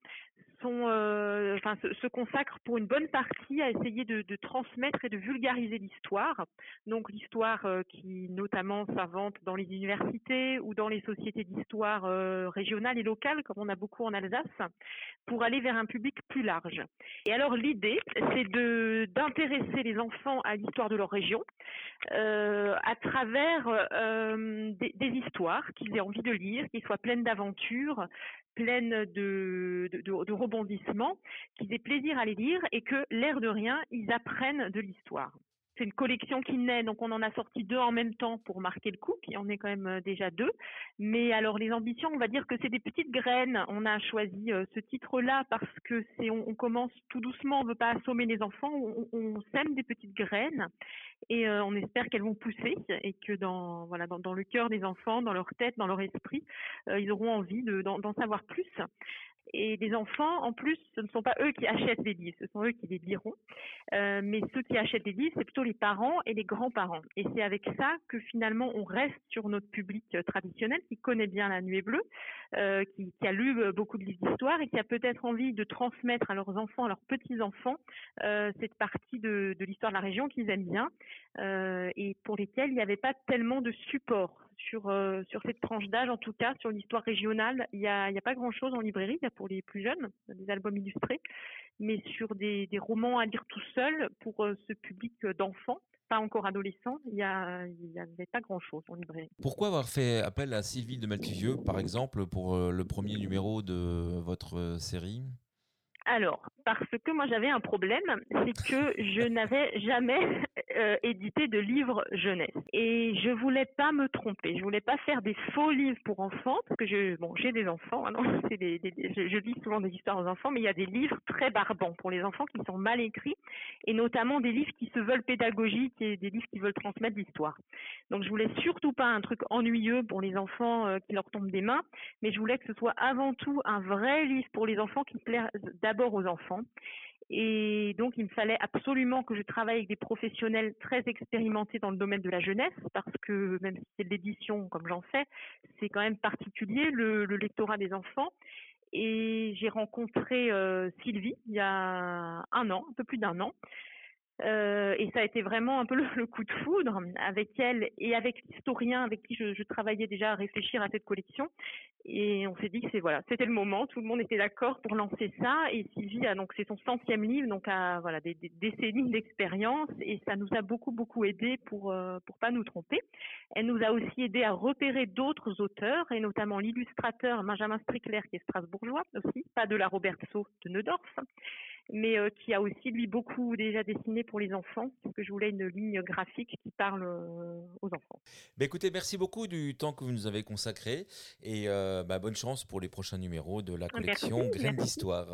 euh, se, consacrent pour une bonne partie à essayer de, transmettre et de vulgariser l'histoire. Donc l'histoire euh, qui notamment s'invente dans les universités ou dans les sociétés d'histoire euh, régionales et locales, comme on a beaucoup en Alsace, pour aller vers un public plus large. Et alors l'idée, c'est de d'intéresser les enfants à l'histoire de leur région euh, à travers des, des histoires qu'ils aient envie de lire, qui soient pleines d'aventures, pleines de, de, rebondissements, qu'ils aient plaisir à les lire et que, l'air de rien, ils apprennent de l'histoire. C'est une collection qui naît, donc on en a sorti deux en même temps pour marquer le coup, qui en est quand même euh, déjà deux. Mais alors les ambitions, on va dire que c'est des petites graines. On a choisi euh, ce titre-là parce que c'est, on, commence tout doucement, on ne veut pas assommer les enfants, on, sème des petites graines et euh, on espère qu'elles vont pousser et que dans voilà le cœur des enfants, dans leur tête, dans leur esprit, ils auront envie de, d'en, d'en savoir plus. Et les enfants, en plus, ce ne sont pas eux qui achètent les livres, ce sont eux qui les liront. Euh, mais ceux qui achètent les livres, c'est plutôt les parents et les grands-parents. Et c'est avec ça que finalement on reste sur notre public euh, traditionnel qui connaît bien la nuée bleue, euh, qui, qui a lu euh, beaucoup de livres d'histoire et qui a peut-être envie de transmettre à leurs enfants, à leurs petits-enfants, euh, cette partie de, de l'histoire de la région qu'ils aiment bien et pour lesquels il n'y avait pas tellement de support sur euh, sur cette tranche d'âge, en tout cas sur l'histoire régionale. Il n'y a, y a pas grand-chose en librairie, il y a pour les plus jeunes, des albums illustrés, mais sur des, des romans à lire tout seul pour euh, ce public euh, d'enfants, pas encore adolescents, il n'y avait pas grand-chose en librairie. Pourquoi avoir fait appel à Sylvie de Maltuvieux, par exemple, pour euh, le premier numéro de votre série? Alors, parce que moi j'avais un problème, c'est que je n'avais jamais euh, édité de livre jeunesse et je voulais pas me tromper, je voulais pas faire des faux livres pour enfants parce que j'ai des enfants, hein, (laughs) je, lis souvent des histoires aux enfants, mais il y a des livres très barbants pour les enfants qui sont mal écrits et notamment des livres qui se veulent pédagogiques et des livres qui veulent transmettre l'histoire. Donc je voulais surtout pas un truc ennuyeux pour les enfants euh, qui leur tombent des mains, mais je voulais que ce soit avant tout un vrai livre pour les enfants qui plaise d'abord aux enfants. Et donc, il me fallait absolument que je travaille avec des professionnels très expérimentés dans le domaine de la jeunesse, parce que même si c'est de l'édition, comme j'en fais, c'est quand même particulier, le, le lectorat des enfants. Et j'ai rencontré euh, Sylvie il y a un an, un peu plus d'un an, Euh, et ça a été vraiment un peu le, coup de foudre avec elle et avec l'historien avec qui je, je, travaillais déjà à réfléchir à cette collection. Et on s'est dit que c'est voilà, c'était le moment, tout le monde était d'accord pour lancer ça. Et Sylvie a donc c'est son centième livre, donc a voilà des, des décennies d'expérience et ça nous a beaucoup beaucoup aidé pour euh, pour pas nous tromper. Elle nous a aussi aidé à repérer d'autres auteurs et notamment l'illustrateur Benjamin Strickler qui est strasbourgeois aussi, pas de la Robertso de Neudorf mais euh, qui a aussi lui beaucoup déjà dessiné pour les enfants, parce que je voulais une ligne graphique qui parle euh, aux enfants. Bah, écoutez, merci beaucoup du temps que vous nous avez consacré et euh, bah, bonne chance pour les prochains numéros de la collection Graines d'Histoire.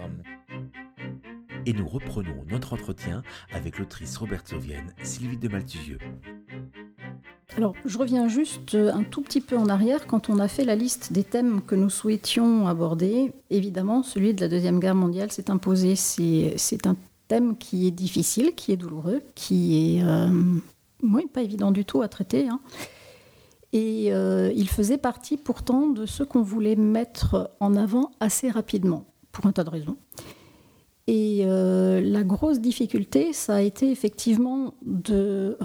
Et nous reprenons notre entretien avec l'autrice Robert Sauvienne, Sylvie de Malthusieux. Alors, je reviens juste un tout petit peu en arrière. Quand on a fait la liste des thèmes que nous souhaitions aborder, évidemment, celui de la Deuxième Guerre mondiale s'est imposé. C'est un thème qui est difficile, qui est douloureux, qui est euh, pas évident du tout à traiter. Hein. Et euh, il faisait partie pourtant de ce qu'on voulait mettre en avant assez rapidement, pour un tas de raisons. Et euh, la grosse difficulté, ça a été effectivement de,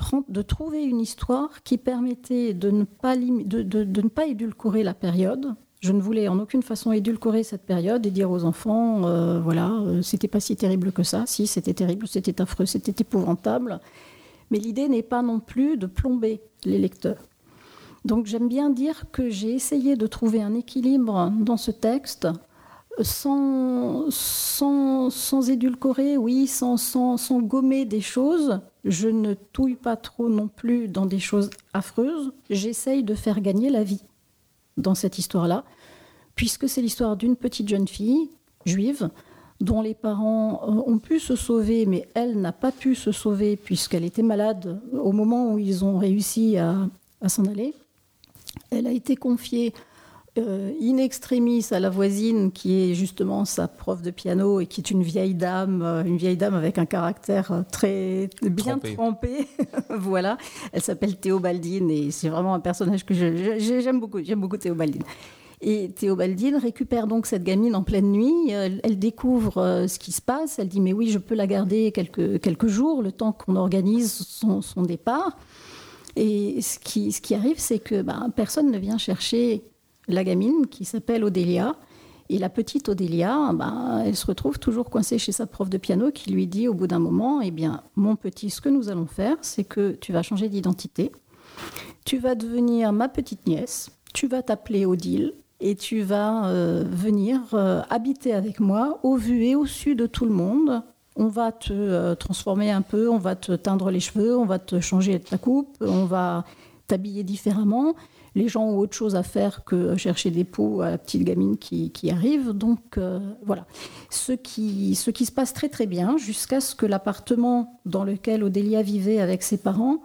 trouver une histoire qui permettait de ne, pas de, ne pas édulcorer la période. Je ne voulais en aucune façon édulcorer cette période et dire aux enfants, euh, voilà, euh, c'était pas si terrible que ça. Si, c'était terrible, c'était affreux, c'était épouvantable. Mais l'idée n'est pas non plus de plomber les lecteurs. Donc j'aime bien dire que j'ai essayé de trouver un équilibre dans ce texte sans, sans, sans, édulcorer, oui, sans, sans, sans, gommer des choses. Je ne touille pas trop non plus dans des choses affreuses. J'essaye de faire gagner la vie dans cette histoire-là, puisque c'est l'histoire d'une petite jeune fille juive dont les parents euh, ont pu se sauver, mais elle n'a pas pu se sauver puisqu'elle était malade au moment où ils ont réussi à, à s'en aller. Elle a été confiée euh, in extremis à la voisine qui est justement sa prof de piano et qui est une vieille dame, euh, une vieille dame avec un caractère euh, très bien trempé. (laughs) voilà, elle s'appelle Théobaldine et c'est vraiment un personnage que j'aime beaucoup. J'aime beaucoup Théobaldine. Et Théobaldine récupère donc cette gamine en pleine nuit. Elle, découvre ce qui se passe. Elle dit mais oui, je peux la garder quelques quelques jours, le temps qu'on organise son, son, départ. Et ce qui, ce qui arrive, c'est que ben, personne ne vient chercher la gamine qui s'appelle Odélia. Et la petite Odélia, ben, elle se retrouve toujours coincée chez sa prof de piano qui lui dit au bout d'un moment, eh bien, mon petit, ce que nous allons faire, c'est que tu vas changer d'identité. Tu vas devenir ma petite nièce. Tu vas t'appeler Odile et tu vas euh, venir euh, habiter avec moi au vu et au su de tout le monde. On va te euh, transformer un peu, on va te teindre les cheveux, on va te changer ta coupe, on va t'habiller différemment les gens ont autre chose à faire que chercher des pots à la petite gamine qui, arrive. Donc euh, voilà, ce qui, se passe très très bien jusqu'à ce que l'appartement dans lequel Odélia vivait avec ses parents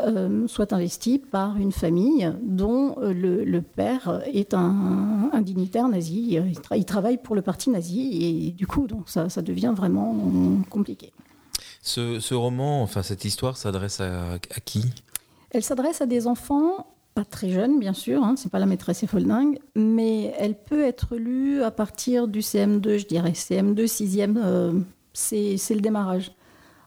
euh, soit investi par une famille dont le, père est un, dignitaire nazi. Il, travaille pour le parti nazi et du coup, donc ça, devient vraiment compliqué. Ce, roman, enfin cette histoire, s'adresse à qui? Elle s'adresse à des enfants pas très jeune, bien sûr, hein, c'est pas la maîtresse Folding, mais elle peut être lue à partir du CM2, je dirais. CM2, 6e, euh, c'est le démarrage.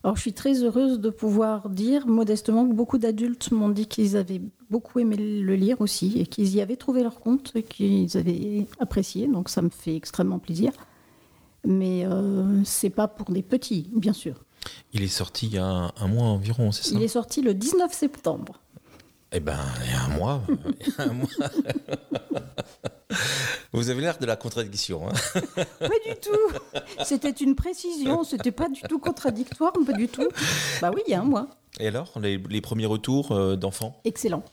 Alors je suis très heureuse de pouvoir dire modestement que beaucoup d'adultes m'ont dit qu'ils avaient beaucoup aimé le lire aussi et qu'ils y avaient trouvé leur compte et qu'ils avaient apprécié, donc ça me fait extrêmement plaisir. Mais euh, c'est pas pour des petits, bien sûr. Il est sorti il y a un, un mois environ, c'est ça Il est sorti le 19 septembre. Eh ben, (laughs) il y a un mois. Vous avez l'air de la contradiction. Hein pas du tout. C'était une précision. C'était pas du tout contradictoire, pas du tout. Bah oui, il y a un mois. Et alors, les, les premiers retours euh, d'enfants? Excellent.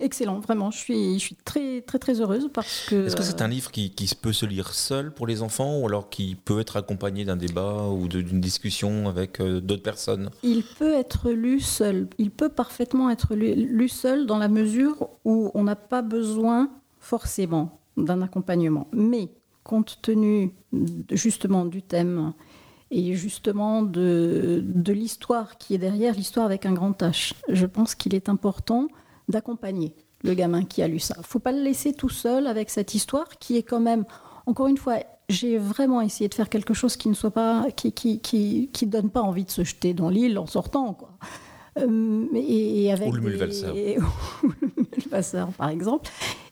Excellent, vraiment. Je suis, je suis très, très, très heureuse parce que. Est-ce que c'est un livre qui, qui, peut se lire seul pour les enfants ou alors qui peut être accompagné d'un débat ou d'une discussion avec euh, d'autres personnes? Il peut être lu seul. Il peut parfaitement être lu, lu seul dans la mesure où on n'a pas besoin forcément d'un accompagnement. Mais compte tenu justement du thème et justement de, de l'histoire qui est derrière, l'histoire avec un grand H, je pense qu'il est important d'accompagner le gamin qui a lu ça. Il faut pas le laisser tout seul avec cette histoire qui est quand même, encore une fois, j'ai vraiment essayé de faire quelque chose qui ne soit pas, qui, qui, qui, qui donne pas envie de se jeter dans l'île en sortant, quoi. Euh, et, avec ou le mulvasseur. (laughs) par exemple.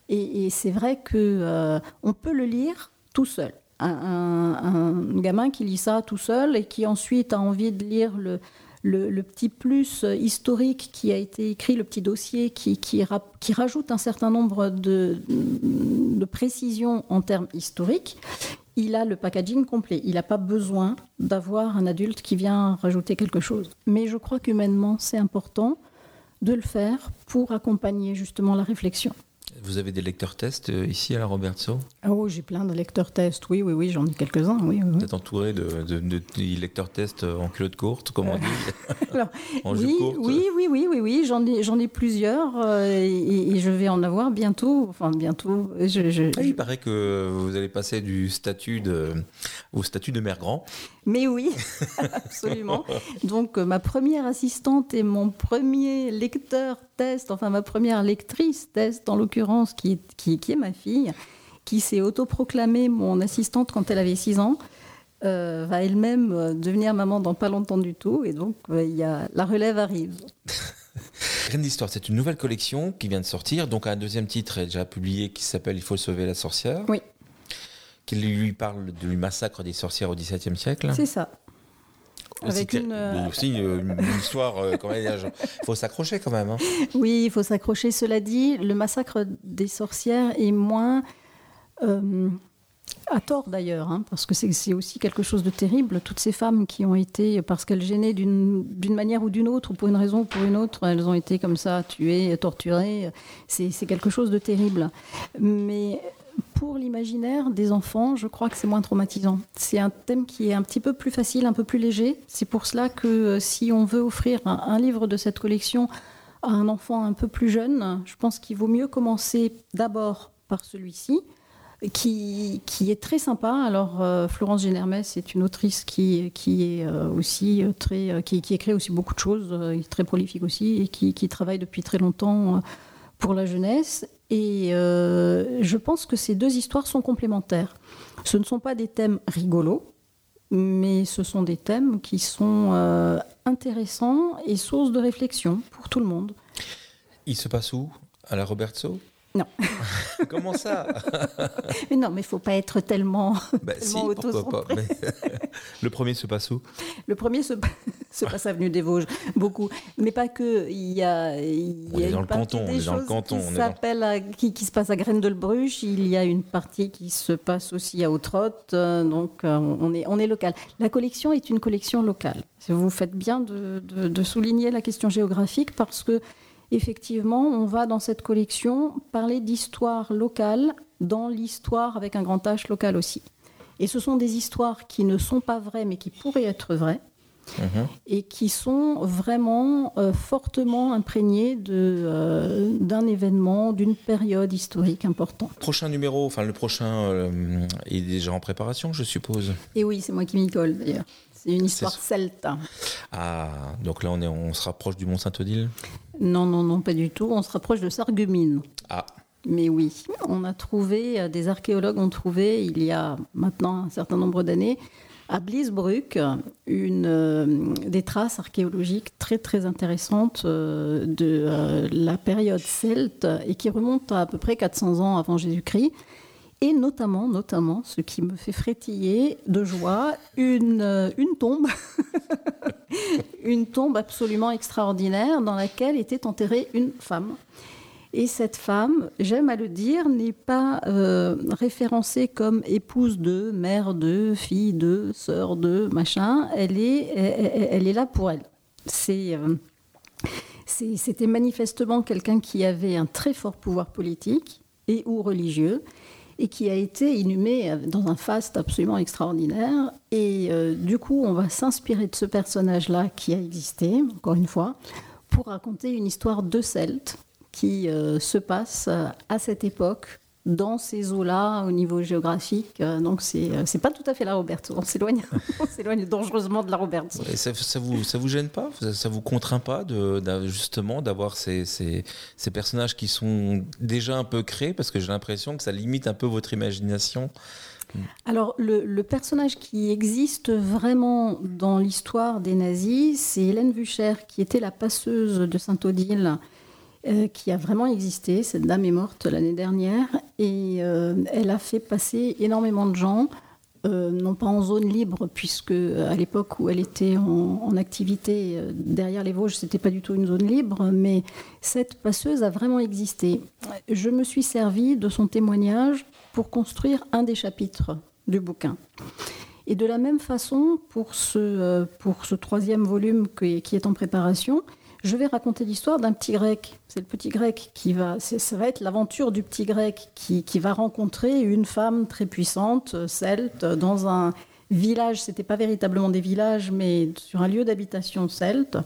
Et, c'est vrai que euh, on peut le lire tout seul. Un, gamin qui lit ça tout seul et qui ensuite a envie de lire le, le, petit plus historique qui a été écrit, le petit dossier qui, qui, rajoute un certain nombre de, de précisions en termes historiques, il a le packaging complet. Il n'a pas besoin d'avoir un adulte qui vient rajouter quelque chose. Mais je crois qu'humainement, c'est important de le faire pour accompagner justement la réflexion. Vous avez des lecteurs tests euh, ici à la Robertso Oh, j'ai plein de lecteurs tests, oui, oui, oui, j'en ai quelques-uns, oui. Vous êtes entouré de, de, lecteurs tests en culotte courte, comme on dit (laughs) en oui, courte. oui, oui, oui, oui, oui, j'en ai, j'en ai plusieurs euh, et, je vais en avoir bientôt. Enfin, bientôt. Je, ah, il paraît que vous allez passer du statut de, au statut de mère grand. Mais oui, (laughs) absolument. Donc, euh, ma première assistante et mon premier lecteur test, enfin ma première lectrice test en l'occurrence, qui est, qui, qui est ma fille, qui s'est autoproclamée mon assistante quand elle avait 6 ans, euh, va elle-même euh, devenir maman dans pas longtemps du tout. Et donc, il y a, la relève arrive. (laughs) Graine d'histoire, c'est une nouvelle collection qui vient de sortir. Donc, un deuxième titre est déjà publié qui s'appelle Il faut sauver la sorcière. Oui. Qui lui parle du massacre des sorcières au XVIIe siècle. C'est ça. Avec une, euh, aussi une, (laughs) histoire, euh, il faut s'accrocher quand même. Hein. Oui, il faut s'accrocher. Cela dit, le massacre des sorcières est moins. Euh, à tort d'ailleurs, hein, parce que c'est aussi quelque chose de terrible. Toutes ces femmes qui ont été, parce qu'elles gênaient d'une manière ou d'une autre, ou pour une raison ou pour une autre, elles ont été comme ça tuées, torturées. C'est quelque chose de terrible. Mais pour l'imaginaire des enfants, je crois que c'est moins traumatisant. C'est un thème qui est un petit peu plus facile, un peu plus léger. C'est pour cela que euh, si on veut offrir un, livre de cette collection à un enfant un peu plus jeune, je pense qu'il vaut mieux commencer d'abord par celui-ci. Qui, qui, est très sympa. Alors, euh, Florence Génermès est une autrice qui, qui est euh, aussi très. qui, écrit aussi beaucoup de choses, très prolifique aussi, et qui travaille depuis très longtemps pour la jeunesse. Et euh, je pense que ces deux histoires sont complémentaires. Ce ne sont pas des thèmes rigolos, mais ce sont des thèmes qui sont euh, intéressants et source de réflexion pour tout le monde. Il se passe où? À la Roberto non. (laughs) Comment ça (laughs) mais Non, mais il ne faut pas être tellement, bah, tellement (laughs) Le premier se passe où? Le premier se, se passe avenue des Vosges, beaucoup. Mais pas que. Il y a, il y a dans le canton, des dans le canton. Qui, s'appelle, qui, qui, se passe à Graines de Bruche. Il y a une partie qui se passe aussi à Autrotte. Euh, donc, euh, on est, on est local. La collection est une collection locale. Vous faites bien de, de, de souligner la question géographique parce que effectivement, on va dans cette collection parler d'histoire locale dans l'histoire avec un grand H local aussi. Et ce sont des histoires qui ne sont pas vraies, mais qui pourraient être vraies. Mhm. et qui sont vraiment euh, fortement imprégnées euh, d'un événement, d'une période historique importante. Prochain numéro, enfin le prochain euh, est déjà en préparation, je suppose. Et oui, c'est moi qui m'y colle d'ailleurs. C'est une histoire celte. Ah, donc là on, est, on se rapproche du Mont Saint-Odile Non, non, non, pas du tout. On se rapproche de Sarreguemines. Ah. Mais oui, on a trouvé, des archéologues ont trouvé il y a maintenant un certain nombre d'années, à Blisbruck une, euh, des traces archéologiques très très intéressantes euh, de euh, la période celte et qui remontent à à peu près 400 ans avant Jésus-Christ. Et notamment, notamment, ce qui me fait frétiller de joie, une, une tombe, (laughs) (laughs) une tombe absolument extraordinaire dans laquelle était enterrée une femme. Et cette femme, j'aime à le dire, n'est pas euh, référencée comme épouse de, mère de, fille de, sœur de, machin. Elle est, elle, est là pour elle. Euh, c'est, c'était manifestement quelqu'un qui avait un très fort pouvoir politique et ou religieux et qui a été inhumé dans un faste absolument extraordinaire. Et euh, du coup, on va s'inspirer de ce personnage-là qui a existé, encore une fois, pour raconter une histoire de Celtes qui euh, se passe euh, à cette époque dans ces eaux-là au niveau géographique. Euh, donc c'est c'est pas tout à fait la Roberto. On s'éloigne (laughs) on s'éloigne dangereusement de la Roberto. ça, ça, vous ça vous gêne pas? Ça, vous contraint pas de, justement d'avoir ces, ces, ces, personnages qui sont déjà un peu créés? Parce que j'ai l'impression que ça limite un peu votre imagination Alors, le, personnage qui existe vraiment dans l'histoire des nazis, c'est Hélène Vucher, qui était la passeuse de Saint-Odile, euh, qui a vraiment existé. Cette dame est morte l'année dernière et euh, elle a fait passer énormément de gens. Euh, non pas en zone libre, puisque à l'époque où elle était en, en activité derrière les Vosges, c'était pas du tout une zone libre, mais cette passeuse a vraiment existé. Je me suis servi de son témoignage pour construire un des chapitres du bouquin. Et de la même façon, pour ce, pour ce troisième volume qui est en préparation, je vais raconter l'histoire d'un petit grec. C'est le petit grec qui va, ça va être l'aventure du petit grec qui, qui, va rencontrer une femme très puissante, celte, dans un village. C'était pas véritablement des villages, mais sur un lieu d'habitation celte,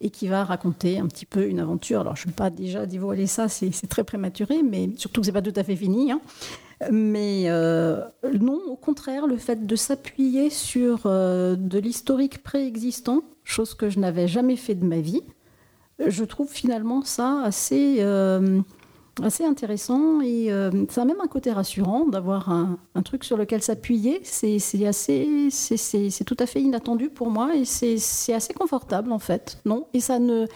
et qui va raconter un petit peu une aventure. Alors je ne vais pas déjà dévoiler ça, c'est très prématuré, mais surtout que c'est pas tout à fait fini. Hein. Mais euh, non, au contraire, le fait de s'appuyer sur euh, de l'historique préexistant, chose que je n'avais jamais fait de ma vie, je trouve finalement ça assez, euh, assez intéressant et ça a même un côté rassurant d'avoir un, un, truc sur lequel s'appuyer. C'est assez, c'est tout à fait inattendu pour moi et c'est assez confortable en fait, non? Et ça ne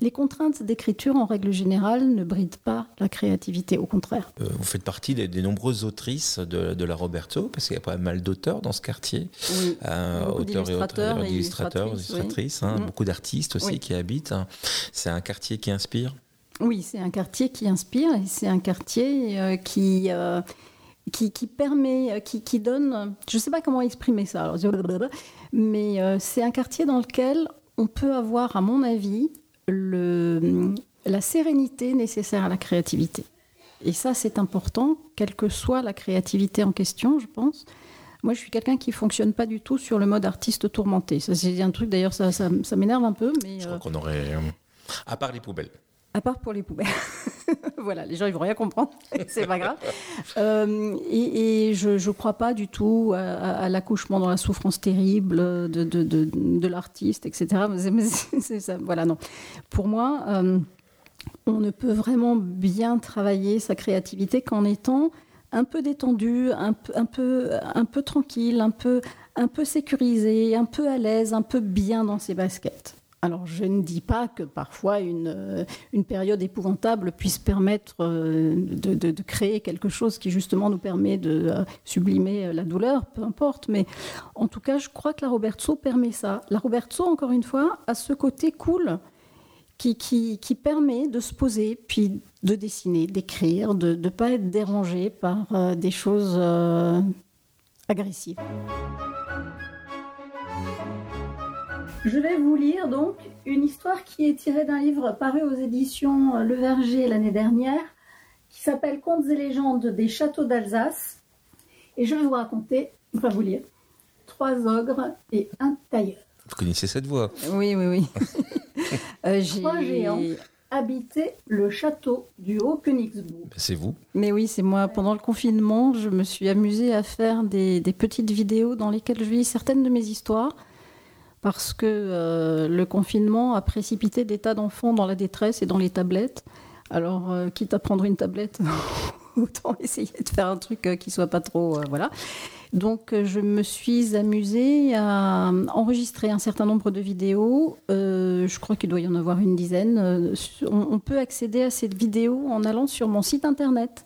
les contraintes d'écriture, en règle générale, ne brident pas la créativité, au contraire. Euh, vous faites partie des, nombreuses autrices de, la Roberto, parce qu'il y a pas mal d'auteurs dans ce quartier. Oui. Euh, auteurs et illustrateurs, illustratrices, hein, mm. beaucoup d'artistes aussi qui habitent. C'est un quartier qui inspire? Oui, c'est un quartier qui inspire et c'est un quartier euh, qui... qui, qui, permet, qui, qui donne, je ne sais pas comment exprimer ça, (laughs) mais c'est un quartier dans lequel on peut avoir, à mon avis, le, la sérénité nécessaire à la créativité. Et ça, c'est important, quelle que soit la créativité en question, je pense. Moi, je suis quelqu'un qui fonctionne pas du tout sur le mode artiste tourmenté. Ça, c'est un truc, d'ailleurs, ça, ça, m'énerve un peu. Mais, je crois euh, qu'on aurait. Euh, à part les poubelles. À part pour les poubelles. (laughs) voilà, les gens ils vont rien comprendre, (laughs) c'est pas grave. Euh, et, je ne crois pas du tout à, l'accouchement dans la souffrance terrible de, l'artiste, etc. voilà, non. Pour moi, euh, on ne peut vraiment bien travailler sa créativité qu'en étant un peu détendu, un peu, tranquille, un peu sécurisé, un peu à l'aise, un peu bien dans ses baskets. Alors, je ne dis pas que parfois une, euh, période épouvantable puisse permettre euh, de, créer quelque chose qui justement nous permet de euh, sublimer la douleur, peu importe. Mais en tout cas, je crois que la Roberto permet ça. La Roberto, encore une fois, a ce côté cool qui permet de se poser, puis de dessiner, d'écrire, de ne pas être dérangé par des choses agressives. Je vais vous lire donc une histoire qui est tirée d'un livre paru aux éditions Le Verger l'année dernière, qui s'appelle Contes et légendes des châteaux d'Alsace. Et je vais vous raconter, enfin vous lire, trois ogres et un tailleur. Vous connaissez cette voix Oui, oui, oui. (laughs) euh, trois géants habitaient le château du Haut-Königsbourg. Ben, c'est vous Mais oui, c'est moi. Pendant le confinement, je me suis amusée à faire des, des petites vidéos dans lesquelles je lis certaines de mes histoires parce que euh, le confinement a précipité des tas d'enfants dans la détresse et dans les tablettes. Alors, euh, quitte à prendre une tablette, (laughs) autant essayer de faire un truc euh, qui soit pas trop, voilà. Donc, je me suis amusée à enregistrer un certain nombre de vidéos. je crois qu'il doit y en avoir une dizaine. on, peut accéder à cette vidéo en allant sur mon site internet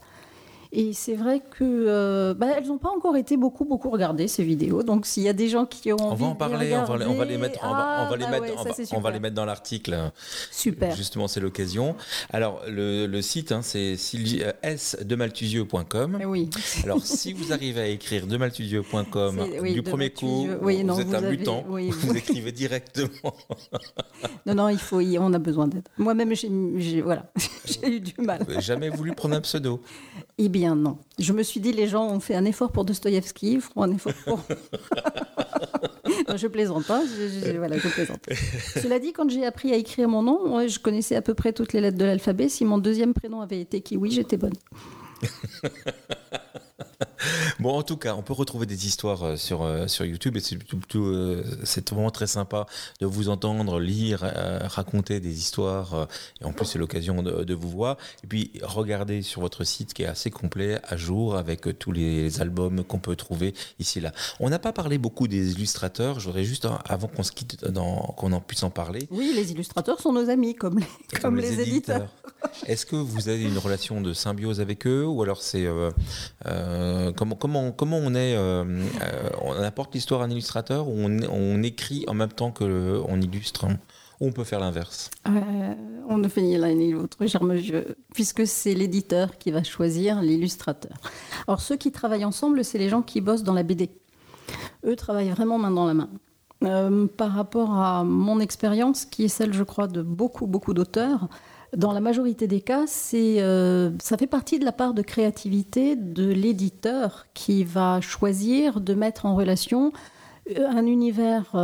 et c'est vrai que euh, bah, elles n'ont pas encore été beaucoup beaucoup regardées ces vidéos. Donc s'il y a des gens qui ont on va en parler, on, va les, on, va les, mettre, on va, les mettre, on, va, les mettre dans l'article. Super. Justement, c'est l'occasion. Alors le, le site, hein, c'est euh, s-demaltusieux.com. Oui. Alors (laughs) si vous arrivez à écrire demaltusieux.com du premier coup, oui, non, vous êtes un mutant. vous, écrivez directement. (laughs) non, non, il faut, on a besoin d'aide. Moi-même, j'ai, voilà, (laughs) j'ai eu du mal. Jamais voulu prendre un pseudo Eh bien non. Je me suis dit, les gens ont fait un effort pour Dostoïevski, feront un effort pour. (laughs) je plaisante pas. Je, voilà, je plaisante. (laughs) Cela dit, quand j'ai appris à écrire mon nom, je connaissais à peu près toutes les lettres de l'alphabet. Si mon deuxième prénom avait été Kiwi, j'étais bonne. (laughs) Bon, en tout cas, on peut retrouver des histoires sur, sur YouTube et c'est c'est vraiment très sympa de vous entendre lire, raconter des histoires. et en plus, c'est l'occasion de, de, vous voir. Et puis, regardez sur votre site qui est assez complet, à jour, avec tous les albums qu'on peut trouver ici et là. On n'a pas parlé beaucoup des illustrateurs. Je voudrais juste, avant qu'on se quitte, qu'on en puisse en parler. Oui, les illustrateurs sont nos amis, comme les, comme, les, éditeurs. Est-ce que vous avez une relation de symbiose avec eux ou alors c'est euh, euh, comment, comment, comment on est euh, on apporte l'histoire à un illustrateur ou on, écrit en même temps que on illustre? Ou on peut faire l'inverse? On ne fait ni l'un ni l'autre, puisque c'est l'éditeur qui va choisir l'illustrateur. Alors ceux qui travaillent ensemble, c'est les gens qui bossent dans la BD. Eux travaillent vraiment main dans la main. Euh, par rapport à mon expérience, qui est celle, je crois, de beaucoup, beaucoup d'auteurs, dans la majorité des cas, euh, ça fait partie de la part de créativité de l'éditeur qui va choisir de mettre en relation euh, un univers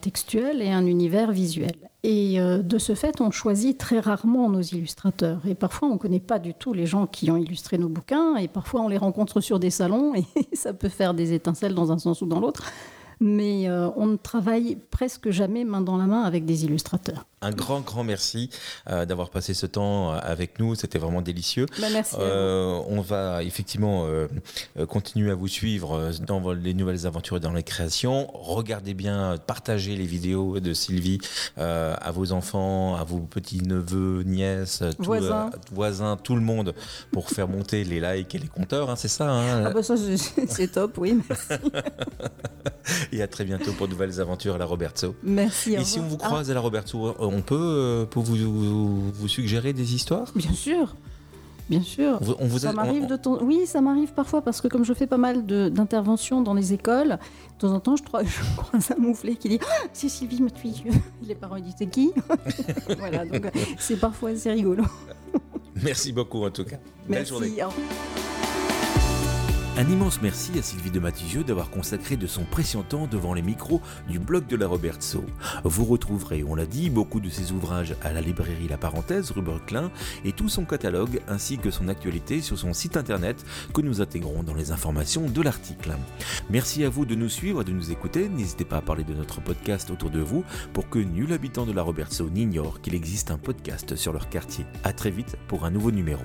textuel et un univers visuel. Et de ce fait, on choisit très rarement nos illustrateurs. Et parfois, on ne connaît pas du tout les gens qui ont illustré nos bouquins. Et parfois, on les rencontre sur des salons et (laughs) ça peut faire des étincelles dans un sens ou dans l'autre mais euh, on ne travaille presque jamais main dans la main avec des illustrateurs. Un grand, grand merci euh, d'avoir passé ce temps euh, avec nous. C'était vraiment délicieux. Bah, merci. on va effectivement continuer à vous suivre dans les nouvelles aventures et dans les créations. Regardez bien, partagez les vidéos de Sylvie à vos enfants, à vos petits-neveux, nièces, voisins. voisins, tout le monde pour faire monter les likes et les compteurs. Hein, c'est ça hein ah bah ça, c'est (laughs) top, oui. Merci. (laughs) et à très bientôt pour de nouvelles aventures à la Roberto. Merci. Et si on vous croise à la Roberto, on peut euh, pour vous, vous, suggérer des histoires? Bien sûr. Bien sûr. On vous ça m'arrive de ton... Oui, ça m'arrive parfois parce que comme je fais pas mal d'interventions dans les écoles, de temps en temps, je, (laughs) je croise un mouflet qui dit ah, C'est Sylvie, ma fille. (laughs) Les parents disent C'est qui (laughs) Voilà, donc c'est parfois assez rigolo. Merci beaucoup en tout cas. Merci. Belle journée. Un immense merci à Sylvie de Matigieux d'avoir consacré de son précieux temps devant les micros du blog de la Robertso. Vous retrouverez, on l'a dit, beaucoup de ses ouvrages à la librairie La Parenthèse, rue Klein, et tout son catalogue ainsi que son actualité sur son site internet que nous intégrons dans les informations de l'article. Merci à vous de nous suivre et de nous écouter. N'hésitez pas à parler de notre podcast autour de vous pour que nul habitant de la Robertso n'ignore qu'il existe un podcast sur leur quartier. A très vite pour un nouveau numéro.